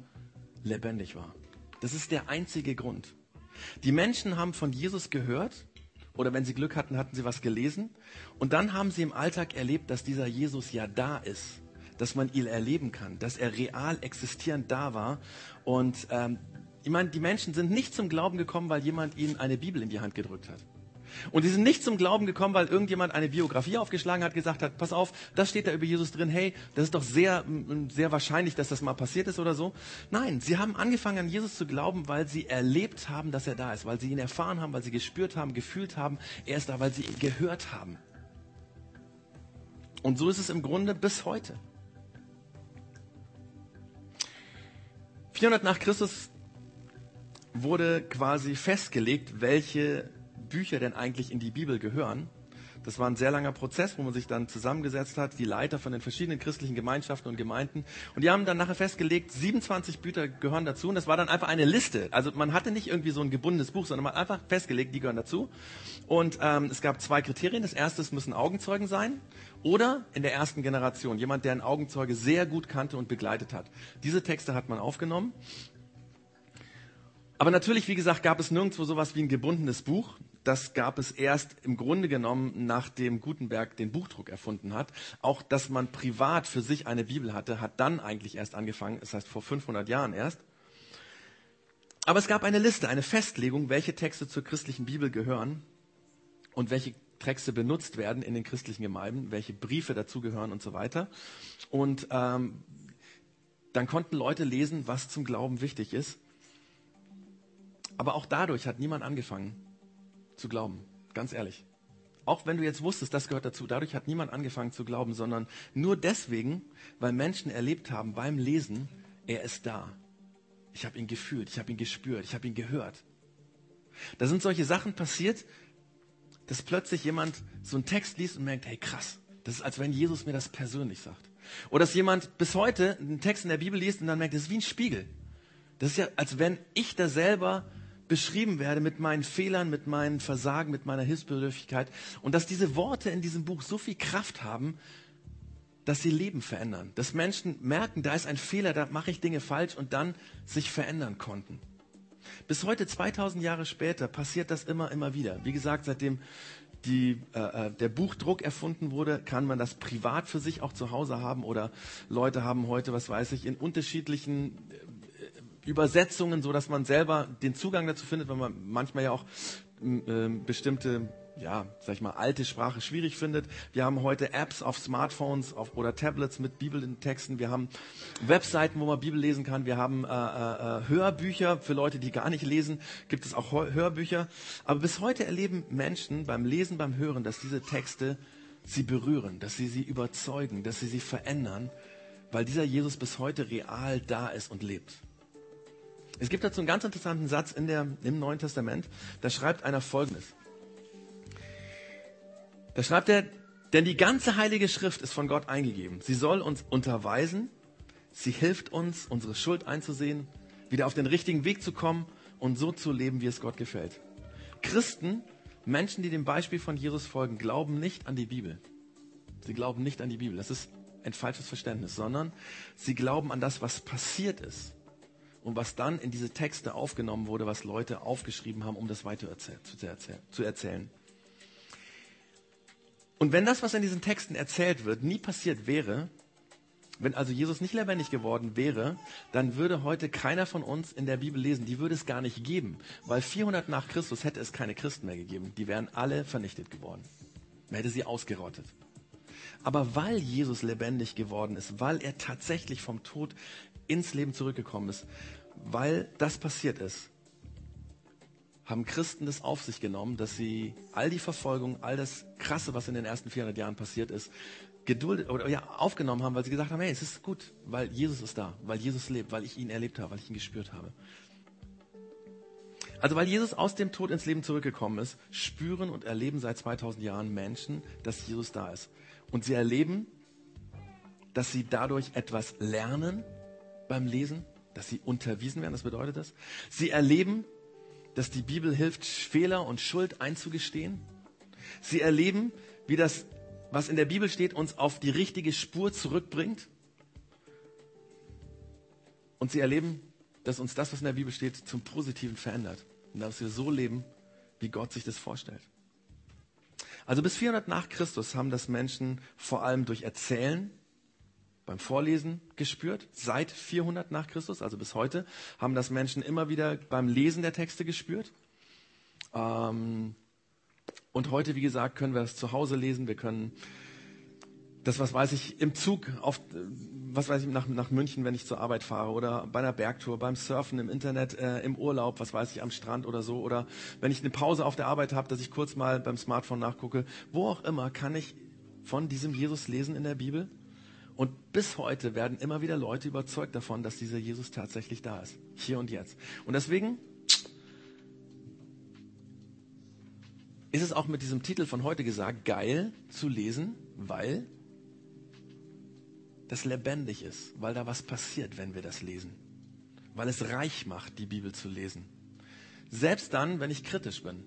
lebendig war. Das ist der einzige Grund. Die Menschen haben von Jesus gehört oder wenn sie Glück hatten, hatten sie was gelesen und dann haben sie im Alltag erlebt, dass dieser Jesus ja da ist, dass man ihn erleben kann, dass er real existierend da war und ähm, ich meine, die Menschen sind nicht zum Glauben gekommen, weil jemand ihnen eine Bibel in die Hand gedrückt hat. Und die sind nicht zum Glauben gekommen, weil irgendjemand eine Biografie aufgeschlagen hat, gesagt hat, pass auf, das steht da über Jesus drin, hey, das ist doch sehr, sehr wahrscheinlich, dass das mal passiert ist oder so. Nein, sie haben angefangen an Jesus zu glauben, weil sie erlebt haben, dass er da ist, weil sie ihn erfahren haben, weil sie gespürt haben, gefühlt haben, er ist da, weil sie ihn gehört haben. Und so ist es im Grunde bis heute. 400 nach Christus wurde quasi festgelegt, welche Bücher denn eigentlich in die Bibel gehören. Das war ein sehr langer Prozess, wo man sich dann zusammengesetzt hat, die Leiter von den verschiedenen christlichen Gemeinschaften und Gemeinden. Und die haben dann nachher festgelegt, 27 Bücher gehören dazu. Und das war dann einfach eine Liste. Also man hatte nicht irgendwie so ein gebundenes Buch, sondern man hat einfach festgelegt, die gehören dazu. Und ähm, es gab zwei Kriterien. Das erste müssen Augenzeugen sein oder in der ersten Generation jemand, der einen Augenzeuge sehr gut kannte und begleitet hat. Diese Texte hat man aufgenommen. Aber natürlich, wie gesagt, gab es nirgendwo sowas wie ein gebundenes Buch das gab es erst im Grunde genommen, nachdem Gutenberg den Buchdruck erfunden hat. Auch, dass man privat für sich eine Bibel hatte, hat dann eigentlich erst angefangen, das heißt vor 500 Jahren erst. Aber es gab eine Liste, eine Festlegung, welche Texte zur christlichen Bibel gehören und welche Texte benutzt werden in den christlichen Gemeinden, welche Briefe dazugehören und so weiter. Und ähm, dann konnten Leute lesen, was zum Glauben wichtig ist. Aber auch dadurch hat niemand angefangen, zu glauben. Ganz ehrlich. Auch wenn du jetzt wusstest, das gehört dazu, dadurch hat niemand angefangen zu glauben, sondern nur deswegen, weil Menschen erlebt haben beim Lesen, er ist da. Ich habe ihn gefühlt, ich habe ihn gespürt, ich habe ihn gehört. Da sind solche Sachen passiert, dass plötzlich jemand so einen Text liest und merkt, hey krass, das ist, als wenn Jesus mir das persönlich sagt. Oder dass jemand bis heute einen Text in der Bibel liest und dann merkt, das ist wie ein Spiegel. Das ist ja, als wenn ich da selber beschrieben werde mit meinen Fehlern, mit meinen Versagen, mit meiner Hilfsbedürftigkeit. Und dass diese Worte in diesem Buch so viel Kraft haben, dass sie Leben verändern. Dass Menschen merken, da ist ein Fehler, da mache ich Dinge falsch und dann sich verändern konnten. Bis heute, 2000 Jahre später, passiert das immer, immer wieder. Wie gesagt, seitdem die, äh, äh, der Buchdruck erfunden wurde, kann man das privat für sich auch zu Hause haben oder Leute haben heute, was weiß ich, in unterschiedlichen Übersetzungen, so dass man selber den Zugang dazu findet, weil man manchmal ja auch äh, bestimmte ja, sag ich mal, alte Sprache schwierig findet. Wir haben heute Apps auf Smartphones auf, oder Tablets mit Bibeltexten. Wir haben Webseiten, wo man Bibel lesen kann. Wir haben äh, äh, Hörbücher für Leute, die gar nicht lesen. Gibt es auch Hörbücher. Aber bis heute erleben Menschen beim Lesen, beim Hören, dass diese Texte sie berühren, dass sie sie überzeugen, dass sie sie verändern, weil dieser Jesus bis heute real da ist und lebt. Es gibt dazu einen ganz interessanten Satz in der, im Neuen Testament. Da schreibt einer Folgendes. Da schreibt er, Denn die ganze Heilige Schrift ist von Gott eingegeben. Sie soll uns unterweisen, sie hilft uns, unsere Schuld einzusehen, wieder auf den richtigen Weg zu kommen und so zu leben, wie es Gott gefällt. Christen, Menschen, die dem Beispiel von Jesus folgen, glauben nicht an die Bibel. Sie glauben nicht an die Bibel. Das ist ein falsches Verständnis, sondern sie glauben an das, was passiert ist und was dann in diese Texte aufgenommen wurde, was Leute aufgeschrieben haben, um das weiter zu erzählen. Und wenn das, was in diesen Texten erzählt wird, nie passiert wäre, wenn also Jesus nicht lebendig geworden wäre, dann würde heute keiner von uns in der Bibel lesen. Die würde es gar nicht geben, weil 400 nach Christus hätte es keine Christen mehr gegeben. Die wären alle vernichtet geworden. Man hätte sie ausgerottet. Aber weil Jesus lebendig geworden ist, weil er tatsächlich vom Tod ins Leben zurückgekommen ist, weil das passiert ist, haben Christen das auf sich genommen, dass sie all die Verfolgung, all das Krasse, was in den ersten 400 Jahren passiert ist, geduldet oder ja, aufgenommen haben, weil sie gesagt haben, hey, es ist gut, weil Jesus ist da, weil Jesus lebt, weil ich ihn erlebt habe, weil ich ihn gespürt habe. Also weil Jesus aus dem Tod ins Leben zurückgekommen ist, spüren und erleben seit 2000 Jahren Menschen, dass Jesus da ist. Und sie erleben, dass sie dadurch etwas lernen beim Lesen, dass sie unterwiesen werden, das bedeutet das. Sie erleben, dass die Bibel hilft, Fehler und Schuld einzugestehen. Sie erleben, wie das was in der Bibel steht, uns auf die richtige Spur zurückbringt. Und sie erleben, dass uns das, was in der Bibel steht, zum Positiven verändert. Und dass wir so leben, wie Gott sich das vorstellt. Also bis 400 nach Christus haben das Menschen vor allem durch Erzählen, beim Vorlesen gespürt. Seit 400 nach Christus, also bis heute, haben das Menschen immer wieder beim Lesen der Texte gespürt. Ähm, und heute, wie gesagt, können wir es zu Hause lesen. Wir können das, was weiß ich, im Zug auf, was weiß ich, nach, nach München, wenn ich zur Arbeit fahre oder bei einer Bergtour, beim Surfen im Internet, äh, im Urlaub, was weiß ich, am Strand oder so oder wenn ich eine Pause auf der Arbeit habe, dass ich kurz mal beim Smartphone nachgucke, wo auch immer kann ich von diesem Jesus lesen in der Bibel. Und bis heute werden immer wieder Leute überzeugt davon, dass dieser Jesus tatsächlich da ist. Hier und jetzt. Und deswegen ist es auch mit diesem Titel von heute gesagt, geil zu lesen, weil das lebendig ist, weil da was passiert, wenn wir das lesen. Weil es reich macht, die Bibel zu lesen. Selbst dann, wenn ich kritisch bin.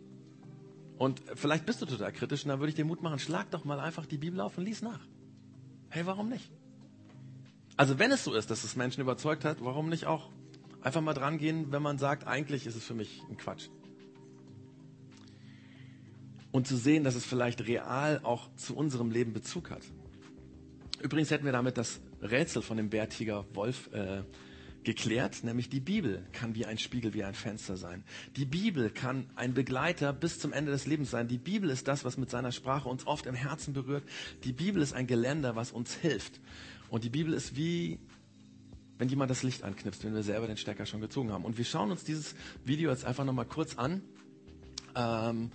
Und vielleicht bist du total kritisch, und dann würde ich dir Mut machen, schlag doch mal einfach die Bibel auf und lies nach. Hey, warum nicht? Also wenn es so ist, dass es Menschen überzeugt hat, warum nicht auch einfach mal dran gehen, wenn man sagt, eigentlich ist es für mich ein Quatsch und zu sehen, dass es vielleicht real auch zu unserem Leben Bezug hat. Übrigens hätten wir damit das Rätsel von dem Bärtiger Wolf äh, geklärt, nämlich die Bibel kann wie ein Spiegel, wie ein Fenster sein. Die Bibel kann ein Begleiter bis zum Ende des Lebens sein. Die Bibel ist das, was mit seiner Sprache uns oft im Herzen berührt. Die Bibel ist ein Geländer, was uns hilft. Und die Bibel ist wie, wenn jemand das Licht anknipst, wenn wir selber den Stecker schon gezogen haben. Und wir schauen uns dieses Video jetzt einfach nochmal kurz an. Ähm,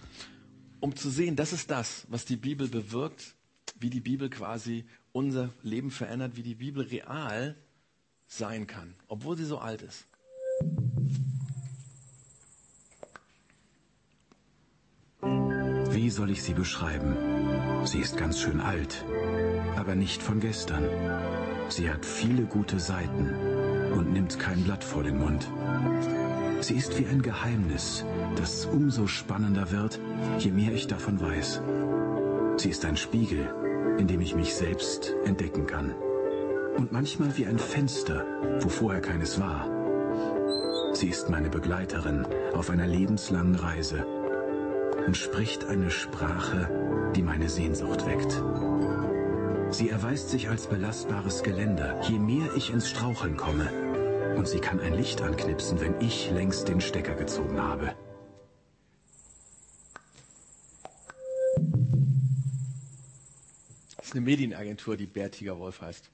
um zu sehen, das ist das, was die Bibel bewirkt, wie die Bibel quasi unser Leben verändert, wie die Bibel real sein kann, obwohl sie so alt ist. Wie soll ich sie beschreiben? Sie ist ganz schön alt, aber nicht von gestern. Sie hat viele gute Seiten und nimmt kein Blatt vor den Mund. Sie ist wie ein Geheimnis, das umso spannender wird, je mehr ich davon weiß. Sie ist ein Spiegel, in dem ich mich selbst entdecken kann. Und manchmal wie ein Fenster, wo vorher keines war. Sie ist meine Begleiterin auf einer lebenslangen Reise und spricht eine Sprache, die meine Sehnsucht weckt. Sie erweist sich als belastbares Geländer, je mehr ich ins Straucheln komme. Und sie kann ein Licht anknipsen, wenn ich längst den Stecker gezogen habe. Eine Medienagentur, die Bärtiger Wolf heißt.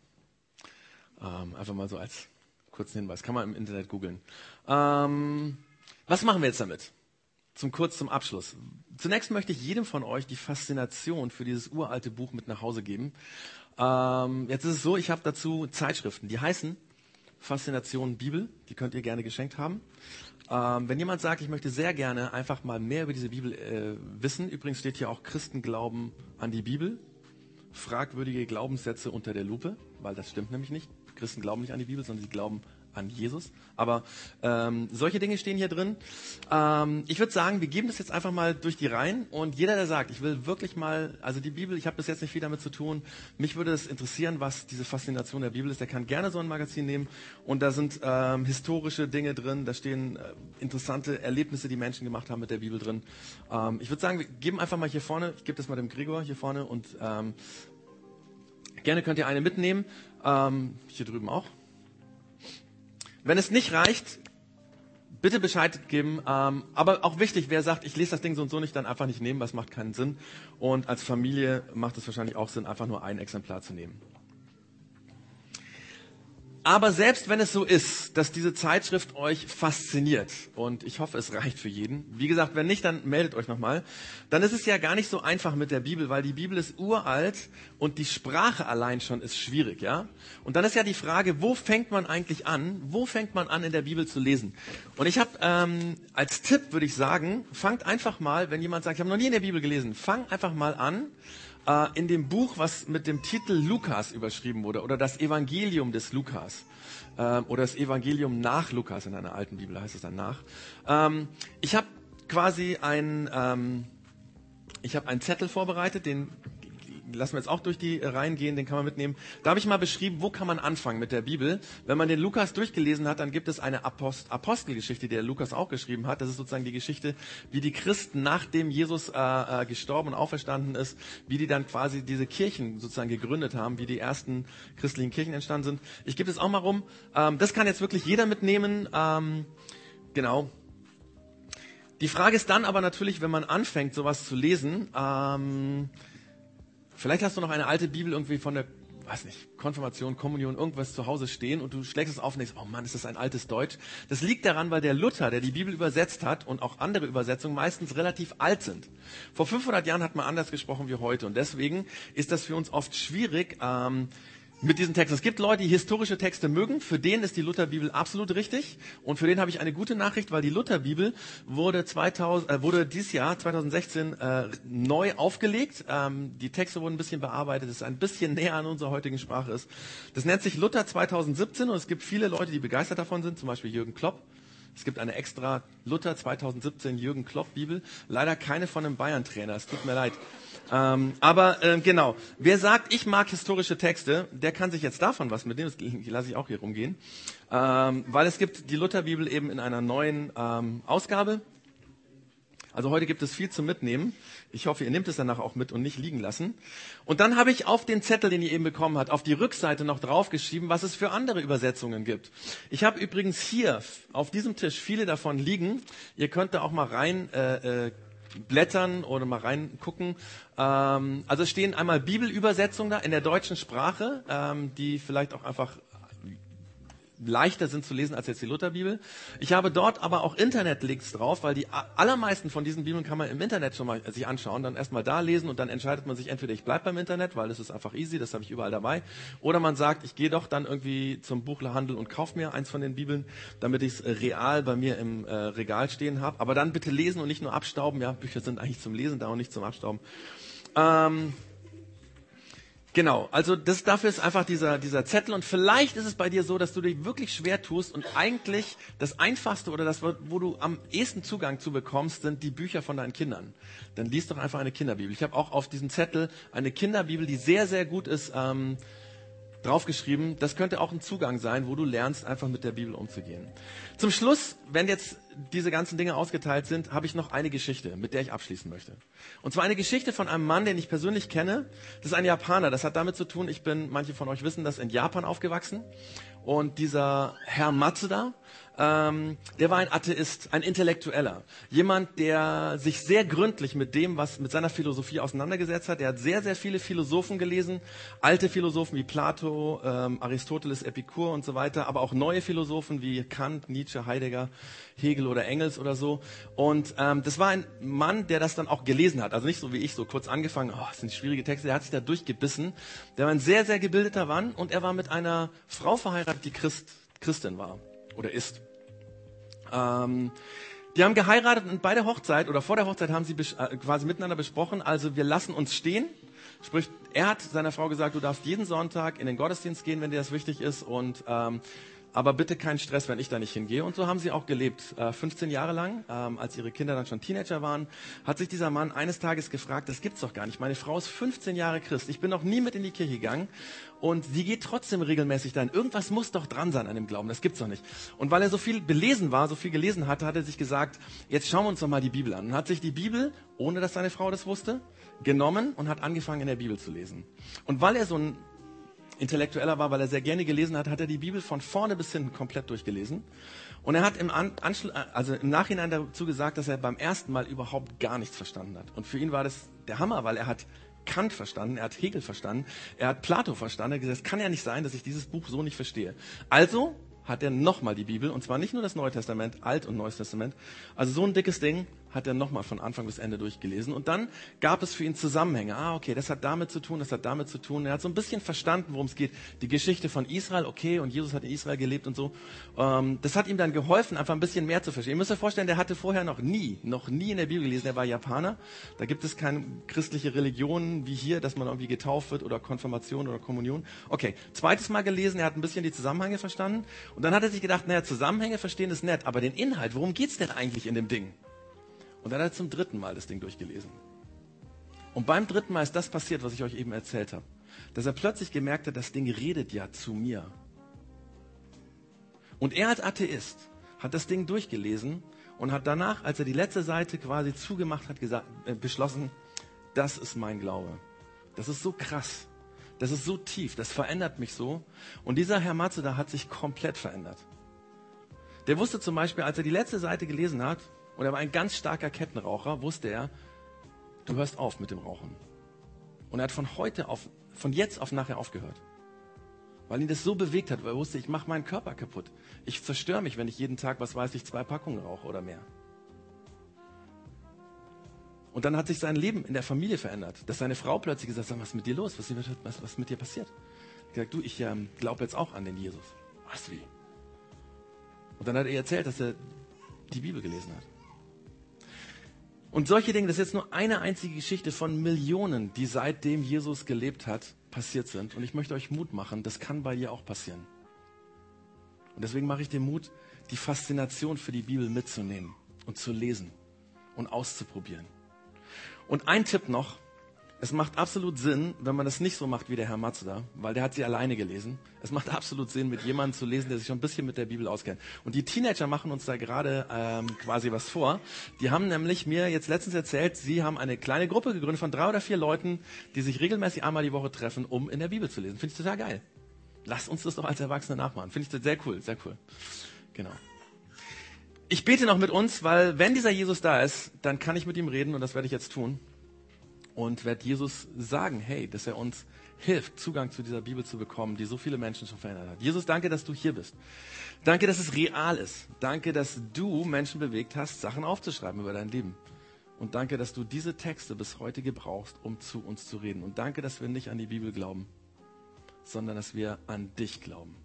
Ähm, einfach mal so als kurzen Hinweis. Kann man im Internet googeln. Ähm, was machen wir jetzt damit? Zum kurz zum Abschluss. Zunächst möchte ich jedem von euch die Faszination für dieses uralte Buch mit nach Hause geben. Ähm, jetzt ist es so, ich habe dazu Zeitschriften, die heißen Faszination Bibel. Die könnt ihr gerne geschenkt haben. Ähm, wenn jemand sagt, ich möchte sehr gerne einfach mal mehr über diese Bibel äh, wissen, übrigens steht hier auch Christen glauben an die Bibel. Fragwürdige Glaubenssätze unter der Lupe, weil das stimmt nämlich nicht. Christen glauben nicht an die Bibel, sondern sie glauben an Jesus. Aber ähm, solche Dinge stehen hier drin. Ähm, ich würde sagen, wir geben das jetzt einfach mal durch die Reihen und jeder, der sagt, ich will wirklich mal, also die Bibel, ich habe bis jetzt nicht viel damit zu tun, mich würde es interessieren, was diese Faszination der Bibel ist, der kann gerne so ein Magazin nehmen und da sind ähm, historische Dinge drin, da stehen äh, interessante Erlebnisse, die Menschen gemacht haben mit der Bibel drin. Ähm, ich würde sagen, wir geben einfach mal hier vorne, ich gebe das mal dem Gregor hier vorne und ähm, gerne könnt ihr eine mitnehmen, ähm, hier drüben auch. Wenn es nicht reicht, bitte Bescheid geben. Ähm, aber auch wichtig, wer sagt, ich lese das Ding so und so nicht, dann einfach nicht nehmen, es macht keinen Sinn. Und als Familie macht es wahrscheinlich auch Sinn, einfach nur ein Exemplar zu nehmen. Aber selbst wenn es so ist, dass diese Zeitschrift euch fasziniert, und ich hoffe, es reicht für jeden, wie gesagt, wenn nicht, dann meldet euch nochmal, dann ist es ja gar nicht so einfach mit der Bibel, weil die Bibel ist uralt und die Sprache allein schon ist schwierig, ja? Und dann ist ja die Frage, wo fängt man eigentlich an? Wo fängt man an, in der Bibel zu lesen? Und ich habe ähm, als Tipp, würde ich sagen, fangt einfach mal, wenn jemand sagt, ich habe noch nie in der Bibel gelesen, fang einfach mal an, äh, in dem Buch, was mit dem Titel Lukas überschrieben wurde, oder das Evangelium des Lukas, äh, oder das Evangelium nach Lukas in einer alten Bibel heißt es dann nach. Ähm, ich habe quasi ein, ähm, ich habe einen Zettel vorbereitet, den lassen wir jetzt auch durch die Reihen gehen, den kann man mitnehmen. Da habe ich mal beschrieben, wo kann man anfangen mit der Bibel. Wenn man den Lukas durchgelesen hat, dann gibt es eine Apost Apostelgeschichte, die der Lukas auch geschrieben hat. Das ist sozusagen die Geschichte, wie die Christen, nachdem Jesus äh, äh, gestorben und auferstanden ist, wie die dann quasi diese Kirchen sozusagen gegründet haben, wie die ersten christlichen Kirchen entstanden sind. Ich gebe es auch mal rum. Ähm, das kann jetzt wirklich jeder mitnehmen. Ähm, genau. Die Frage ist dann aber natürlich, wenn man anfängt, sowas zu lesen, ähm, Vielleicht hast du noch eine alte Bibel irgendwie von der, weiß nicht, Konfirmation, Kommunion, irgendwas zu Hause stehen und du schlägst es auf und denkst, oh Mann, ist das ein altes Deutsch. Das liegt daran, weil der Luther, der die Bibel übersetzt hat und auch andere Übersetzungen meistens relativ alt sind. Vor 500 Jahren hat man anders gesprochen wie heute und deswegen ist das für uns oft schwierig, ähm, mit diesen Texten. Es gibt Leute, die historische Texte mögen. Für den ist die Lutherbibel absolut richtig. Und für den habe ich eine gute Nachricht, weil die Lutherbibel wurde, 2000, äh, wurde dieses Jahr, 2016, äh, neu aufgelegt. Ähm, die Texte wurden ein bisschen bearbeitet. Es ist ein bisschen (laughs) näher an unserer heutigen Sprache ist. Das nennt sich Luther 2017 und es gibt viele Leute, die begeistert davon sind. Zum Beispiel Jürgen Klopp. Es gibt eine extra Luther 2017 Jürgen Klopp Bibel. Leider keine von einem Bayern-Trainer. Es tut mir leid. Ähm, aber äh, genau, wer sagt, ich mag historische Texte, der kann sich jetzt davon was mitnehmen. Das lasse ich auch hier rumgehen. Ähm, weil es gibt die Lutherbibel eben in einer neuen ähm, Ausgabe. Also heute gibt es viel zu mitnehmen. Ich hoffe, ihr nehmt es danach auch mit und nicht liegen lassen. Und dann habe ich auf den Zettel, den ihr eben bekommen habt, auf die Rückseite noch draufgeschrieben, was es für andere Übersetzungen gibt. Ich habe übrigens hier auf diesem Tisch viele davon liegen. Ihr könnt da auch mal rein äh, äh, blättern oder mal reingucken. Ähm, also es stehen einmal Bibelübersetzungen da in der deutschen Sprache, ähm, die vielleicht auch einfach leichter sind zu lesen als jetzt die Lutherbibel. Ich habe dort aber auch Internetlinks drauf, weil die allermeisten von diesen Bibeln kann man im Internet schon mal sich anschauen, dann erstmal da lesen und dann entscheidet man sich entweder ich bleibe beim Internet, weil das ist einfach easy, das habe ich überall dabei, oder man sagt, ich gehe doch dann irgendwie zum Buchhandel und kaufe mir eins von den Bibeln, damit ich es real bei mir im äh, Regal stehen habe. Aber dann bitte lesen und nicht nur abstauben. Ja, Bücher sind eigentlich zum Lesen da und nicht zum Abstauben. Ähm, Genau, also das dafür ist einfach dieser, dieser Zettel und vielleicht ist es bei dir so, dass du dich wirklich schwer tust und eigentlich das Einfachste oder das, wo du am ehesten Zugang zu bekommst, sind die Bücher von deinen Kindern. Dann liest doch einfach eine Kinderbibel. Ich habe auch auf diesem Zettel eine Kinderbibel, die sehr, sehr gut ist, ähm, draufgeschrieben. Das könnte auch ein Zugang sein, wo du lernst, einfach mit der Bibel umzugehen. Zum Schluss, wenn jetzt diese ganzen Dinge ausgeteilt sind, habe ich noch eine Geschichte, mit der ich abschließen möchte. Und zwar eine Geschichte von einem Mann, den ich persönlich kenne. Das ist ein Japaner. Das hat damit zu tun, ich bin, manche von euch wissen das, in Japan aufgewachsen. Und dieser Herr Matsuda, ähm, der war ein Atheist, ein Intellektueller. Jemand, der sich sehr gründlich mit dem, was mit seiner Philosophie auseinandergesetzt hat. Er hat sehr, sehr viele Philosophen gelesen. Alte Philosophen wie Plato, ähm, Aristoteles, Epikur und so weiter, aber auch neue Philosophen wie Kant, Nietzsche, Heidegger, Hegel oder Engels oder so. Und ähm, das war ein Mann, der das dann auch gelesen hat. Also nicht so wie ich, so kurz angefangen, oh, das sind schwierige Texte. Der hat sich da durchgebissen. Der war ein sehr, sehr gebildeter Mann und er war mit einer Frau verheiratet, die Christ, Christin war oder ist. Ähm, die haben geheiratet und bei der Hochzeit oder vor der Hochzeit haben sie äh, quasi miteinander besprochen, also wir lassen uns stehen Sprich, er hat seiner Frau gesagt, du darfst jeden Sonntag in den Gottesdienst gehen, wenn dir das wichtig ist und ähm, aber bitte keinen Stress, wenn ich da nicht hingehe. Und so haben sie auch gelebt. Äh, 15 Jahre lang, ähm, als ihre Kinder dann schon Teenager waren, hat sich dieser Mann eines Tages gefragt, das gibt's doch gar nicht. Meine Frau ist 15 Jahre Christ. Ich bin noch nie mit in die Kirche gegangen. Und sie geht trotzdem regelmäßig dahin. Irgendwas muss doch dran sein an dem Glauben. Das gibt's doch nicht. Und weil er so viel belesen war, so viel gelesen hatte, hat er sich gesagt, jetzt schauen wir uns doch mal die Bibel an. Und hat sich die Bibel, ohne dass seine Frau das wusste, genommen und hat angefangen in der Bibel zu lesen. Und weil er so ein Intellektueller war, weil er sehr gerne gelesen hat, hat er die Bibel von vorne bis hinten komplett durchgelesen. Und er hat im, Anschluss, also im Nachhinein dazu gesagt, dass er beim ersten Mal überhaupt gar nichts verstanden hat. Und für ihn war das der Hammer, weil er hat Kant verstanden, er hat Hegel verstanden, er hat Plato verstanden. Er hat gesagt, es kann ja nicht sein, dass ich dieses Buch so nicht verstehe. Also hat er nochmal die Bibel, und zwar nicht nur das Neue Testament, Alt- und Neues Testament. Also so ein dickes Ding hat er nochmal von Anfang bis Ende durchgelesen. Und dann gab es für ihn Zusammenhänge. Ah, okay, das hat damit zu tun, das hat damit zu tun. Er hat so ein bisschen verstanden, worum es geht. Die Geschichte von Israel, okay, und Jesus hat in Israel gelebt und so. Ähm, das hat ihm dann geholfen, einfach ein bisschen mehr zu verstehen. Ihr müsst euch vorstellen, der hatte vorher noch nie, noch nie in der Bibel gelesen. Er war Japaner. Da gibt es keine christliche Religion wie hier, dass man irgendwie getauft wird oder Konfirmation oder Kommunion. Okay, zweites Mal gelesen, er hat ein bisschen die Zusammenhänge verstanden. Und dann hat er sich gedacht, naja, Zusammenhänge verstehen ist nett, aber den Inhalt, worum geht's denn eigentlich in dem Ding? Und dann hat er zum dritten Mal das Ding durchgelesen. Und beim dritten Mal ist das passiert, was ich euch eben erzählt habe. Dass er plötzlich gemerkt hat, das Ding redet ja zu mir. Und er als Atheist hat das Ding durchgelesen und hat danach, als er die letzte Seite quasi zugemacht hat, gesagt, äh, beschlossen, das ist mein Glaube. Das ist so krass. Das ist so tief. Das verändert mich so. Und dieser Herr Matsuda hat sich komplett verändert. Der wusste zum Beispiel, als er die letzte Seite gelesen hat, und er war ein ganz starker Kettenraucher, wusste er, du hörst auf mit dem Rauchen. Und er hat von heute auf, von jetzt auf nachher aufgehört. Weil ihn das so bewegt hat, weil er wusste, ich mache meinen Körper kaputt. Ich zerstöre mich, wenn ich jeden Tag, was weiß ich, zwei Packungen rauche oder mehr. Und dann hat sich sein Leben in der Familie verändert. Dass seine Frau plötzlich gesagt hat, was ist mit dir los? Was, was, was mit dir passiert? Ich gesagt, du, ich ähm, glaube jetzt auch an den Jesus. Was wie? Und dann hat er erzählt, dass er die Bibel gelesen hat. Und solche Dinge, das ist jetzt nur eine einzige Geschichte von Millionen, die seitdem Jesus gelebt hat, passiert sind. Und ich möchte euch Mut machen, das kann bei dir auch passieren. Und deswegen mache ich dir Mut, die Faszination für die Bibel mitzunehmen und zu lesen und auszuprobieren. Und ein Tipp noch, es macht absolut Sinn, wenn man das nicht so macht wie der Herr Mazda, weil der hat sie alleine gelesen. Es macht absolut Sinn, mit jemandem zu lesen, der sich schon ein bisschen mit der Bibel auskennt. Und die Teenager machen uns da gerade ähm, quasi was vor. Die haben nämlich mir jetzt letztens erzählt, sie haben eine kleine Gruppe gegründet von drei oder vier Leuten, die sich regelmäßig einmal die Woche treffen, um in der Bibel zu lesen. Finde ich total geil. Lasst uns das doch als Erwachsene nachmachen. Finde ich sehr cool, sehr cool. Genau. Ich bete noch mit uns, weil wenn dieser Jesus da ist, dann kann ich mit ihm reden und das werde ich jetzt tun und werde Jesus sagen, hey, dass er uns hilft, Zugang zu dieser Bibel zu bekommen, die so viele Menschen schon verändert hat. Jesus, danke, dass du hier bist. Danke, dass es real ist. Danke, dass du Menschen bewegt hast, Sachen aufzuschreiben über dein Leben. Und danke, dass du diese Texte bis heute gebrauchst, um zu uns zu reden. Und danke, dass wir nicht an die Bibel glauben, sondern dass wir an dich glauben.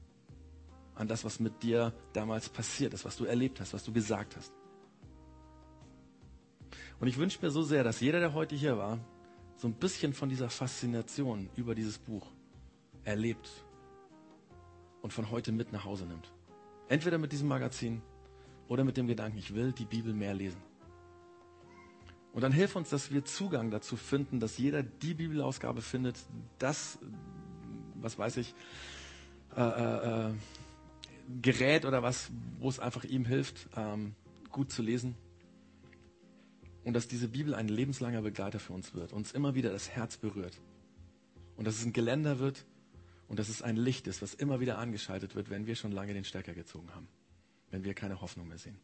An das, was mit dir damals passiert ist, was du erlebt hast, was du gesagt hast. Und ich wünsche mir so sehr, dass jeder, der heute hier war, so ein bisschen von dieser Faszination über dieses Buch erlebt und von heute mit nach Hause nimmt. Entweder mit diesem Magazin oder mit dem Gedanken, ich will die Bibel mehr lesen. Und dann hilf uns, dass wir Zugang dazu finden, dass jeder die Bibelausgabe findet, das, was weiß ich, äh, äh, äh Gerät oder was, wo es einfach ihm hilft, ähm, gut zu lesen und dass diese Bibel ein lebenslanger Begleiter für uns wird, uns immer wieder das Herz berührt. Und dass es ein Geländer wird und dass es ein Licht ist, was immer wieder angeschaltet wird, wenn wir schon lange den Stecker gezogen haben, wenn wir keine Hoffnung mehr sehen.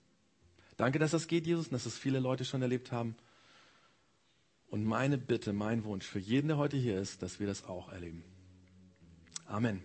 Danke, dass das geht, Jesus, und dass es viele Leute schon erlebt haben. Und meine Bitte, mein Wunsch für jeden, der heute hier ist, dass wir das auch erleben. Amen.